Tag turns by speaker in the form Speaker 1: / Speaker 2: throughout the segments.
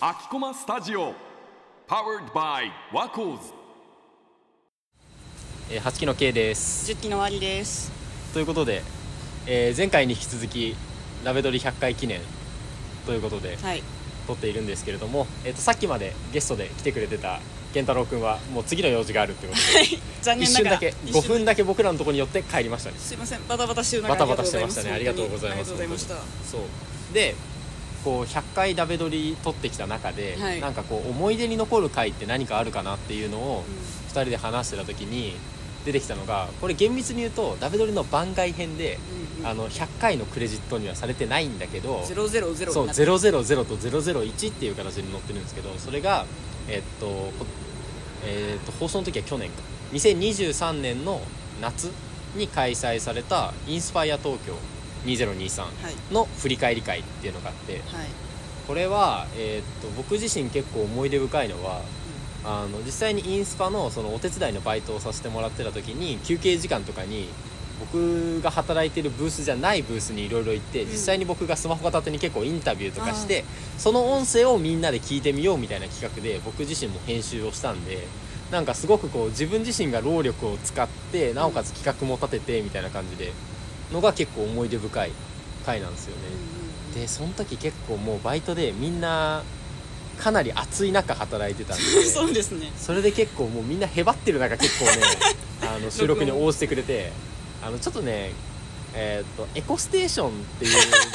Speaker 1: 秋駒スタジオ Powered by ワコーズ
Speaker 2: えー、8期の K です。
Speaker 3: 十期の終わりです。
Speaker 2: ということで、えー前回に引き続きラベドリ100回記念。ということで
Speaker 3: はい。
Speaker 2: 撮っているんですけれども、えー、とさっきまでゲストで来てくれてた健太郎君はもう次の用事があるってことで
Speaker 3: 残念ながら
Speaker 2: 一瞬だけ5分だけ僕らのところに寄って帰りましたね。
Speaker 3: すいません。バタバタしてる中
Speaker 2: バタバタしてましたね。ありがとうございます。
Speaker 3: ありがとうございました。
Speaker 2: そうでこう100回ダベドリ撮ってきた中で、
Speaker 3: はい。
Speaker 2: なんかこう思い出に残る回って何かあるかなっていうのを
Speaker 3: うん。
Speaker 2: 2人で話してた時に出てきたのがこれ厳密に言うとダベドリの番外編で、
Speaker 3: うんうん。
Speaker 2: あの100回のクレジットにはされてないんだけど
Speaker 3: ゼロゼロゼロ
Speaker 2: そう
Speaker 3: になって
Speaker 2: 000と001っていう形で載ってるんですけどそれがえっとこえっと放送の時は去年か。2023年の夏に開催されたインスパイア東京2023
Speaker 3: はい。
Speaker 2: の振り返り会っていうのがあって
Speaker 3: はい。
Speaker 2: これは、えー、と僕自身結構思い出深いのはあの実際にインスパのそのお手伝いのバイトをさせてもらってた時に休憩時間とかに僕が働いてるブースじゃないブースにいろいろ行って
Speaker 3: ん。
Speaker 2: 実際に僕がスマホ片手に結構インタビューとかしてその音声をみんなで聞いてみようみたいな企画で僕自身も編集をしたんでなんかすごくこう自分自身が労力を使ってなおかつ企画も立ててみたいな感じでのが結構思い出深い回なんですよね。でその時結構もうバイトでみんなかなり暑い中働いてたんで。
Speaker 3: そうですね。
Speaker 2: それで結構もうみんなへばってる中結構ね あの収録に応じてくれてあのちょっとねえーっとエコステーションっていう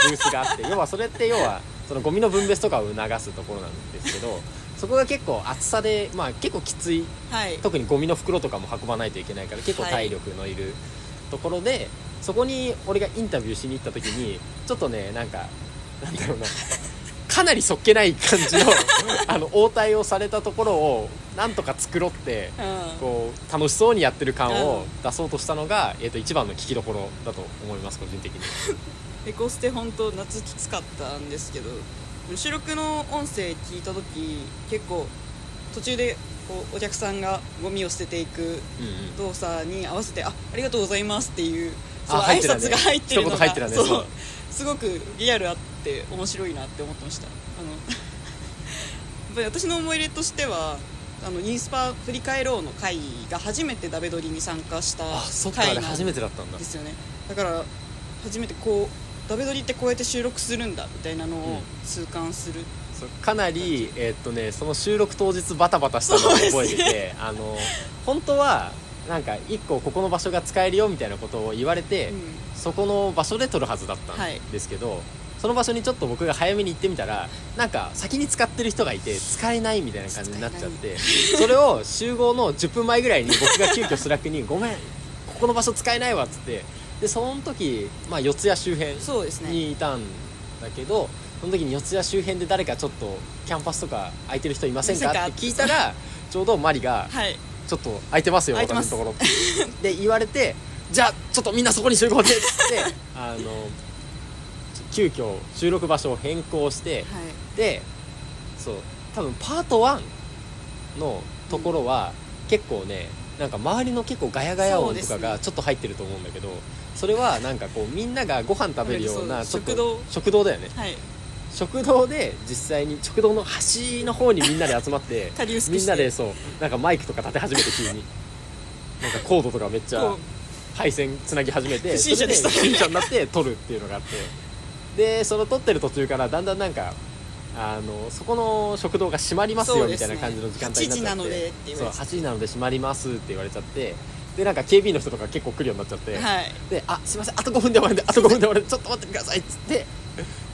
Speaker 2: ブースがあって 要はそれって要はそのゴミの分別とかを促すところなんですけどそこが結構暑さで、まあ、結構きつい。
Speaker 3: はい。
Speaker 2: 特にゴミの袋とかも運ばないといけないから結構体力のいるところで、そこに俺がインタビューしに行った時にちょっとねなんかなんだろうな。かなりそっけない感じの あの応対をされたところをなんとか繕って
Speaker 3: うん。
Speaker 2: こう楽しそうにやってる感を
Speaker 3: うん。
Speaker 2: 出そうとしたのが、えー、と一番の聞きどころだと思います個人的に。
Speaker 3: エコステ本当夏きつかったんですけど収録の音声聞いた時結構途中でこうお客さんがゴミを捨てていく
Speaker 2: うんうん。
Speaker 3: 動作に合わせて「あありがとうございます」っていう
Speaker 2: あ
Speaker 3: 挨拶が入ってるのが
Speaker 2: ね。
Speaker 3: そう。すごくリアルあって面白いなって思ってました。あの やっぱり私の思い入れとしてはあのインスパ振り返ろうの会が初めてダベドリに参加した
Speaker 2: あそっかあれ
Speaker 3: 会なん
Speaker 2: 初めてだったんだ。
Speaker 3: ですよねだから初めてこうダベドリってこうやって収録するんだみたいなのを
Speaker 2: うん。
Speaker 3: 痛感する、
Speaker 2: そうかなり、えーっとね、その収録当日バタバタしたのを覚えてて、あの本当はなんか一個ここの場所が使えるよみたいなことを言われて、
Speaker 3: うん。
Speaker 2: そこの場所で撮るはずだったんですけど、その場所にちょっと僕が早めに行ってみたらなんか先に使ってる人がいて使えないみたいな感じになっちゃってそれを集合の10分前ぐらいに僕が急遽スラックに「ごめんここの場所使えないわ」っつってでその時、まあ、四谷周辺にいたんだけどその時に四谷周辺で誰かちょっとキャンパスとか空いてる人いませんか？
Speaker 3: いませんか？
Speaker 2: って聞いたらちょうどマリが
Speaker 3: はい「
Speaker 2: ちょっと空いてますよ
Speaker 3: 空いてます。
Speaker 2: 私のところ」で言われて「じゃあちょっとみんなそこに集合で」っつってあの急遽収録場所を変更して
Speaker 3: はい。
Speaker 2: でそう多分パート1のところは結構ねなんか周りの結構ガヤガヤ音とかがちょっと入ってると思うんだけどそれはなんかこうみんながご飯食べるような
Speaker 3: 食堂。
Speaker 2: 食堂だよね。
Speaker 3: はい
Speaker 2: 食堂で実際に食堂の端の方にみんなで集まって みんなでそうなんかマイクとか立て始めて急に。なんかコードとかめっちゃ
Speaker 3: こ
Speaker 2: 配線つなぎ始めて
Speaker 3: 不審者で
Speaker 2: 不審者になって撮るっていうのがあって。でその撮ってる途中からだんだんなんかあのそこの食堂が閉まりますよみたいな感じの時間帯になっちゃって。
Speaker 3: 8時なのでって
Speaker 2: そう
Speaker 3: れて
Speaker 2: 8時なので閉まりますって言われちゃって。でなんか警備員の人とか結構来るようになっちゃって、
Speaker 3: はい。
Speaker 2: で「あすいませんあと5分で終わるんであと5分で終わるんでちょっと待ってください」っつって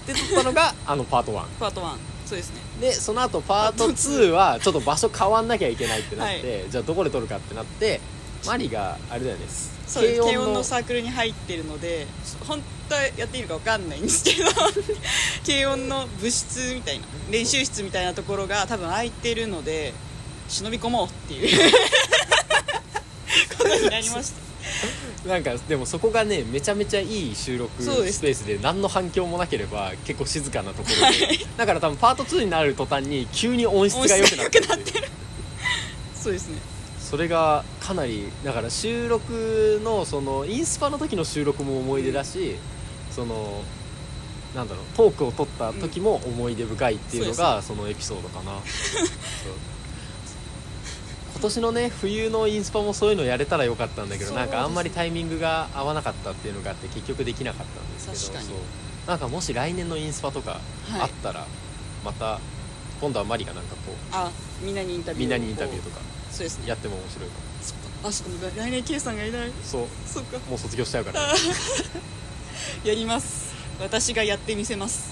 Speaker 2: で撮ったのがあのパート1
Speaker 3: パート1そうですね。
Speaker 2: でその後パート2はちょっと場所変わんなきゃいけないってなって、じゃあどこで撮るかってなってマリがあれだよね
Speaker 3: そうです。軽音
Speaker 2: の
Speaker 3: のサークルに入ってるので本当はやっていいのか分かんないんですけど 軽音の部室みたいな練習室みたいなところが多分空いてるので忍び込もうっていう。ことになりました
Speaker 2: なんかでもそこがねめちゃめちゃいい収録スペースで何の反響もなければ結構静かなところで、だから多分パート2になる途端に急に音質が良くなって。
Speaker 3: る そうですね。
Speaker 2: それがかなりだから収録のそのインスパの時の収録も思い出だし、そのなんだろうトークを取った時も思い出深いっていうのが、
Speaker 3: そ
Speaker 2: そのエピソードかな。そう今年のね冬のインスパもそういうのやれたらよかったんだけど、
Speaker 3: そう
Speaker 2: なんかあんまりタイミングが合わなかったっていうのがあって結局できなかったんですけどなんかもし来年のインスパとかあったら、また今度はマリがなんかこう
Speaker 3: あみんなにインタビュー
Speaker 2: みんなにインタビューとか
Speaker 3: そうですね。
Speaker 2: やっても面白いかも。
Speaker 3: そっかあそっか来年 K さんがいない。
Speaker 2: そう。
Speaker 3: そっか。
Speaker 2: もう卒業しちゃうから、
Speaker 3: やります。私がやってみせます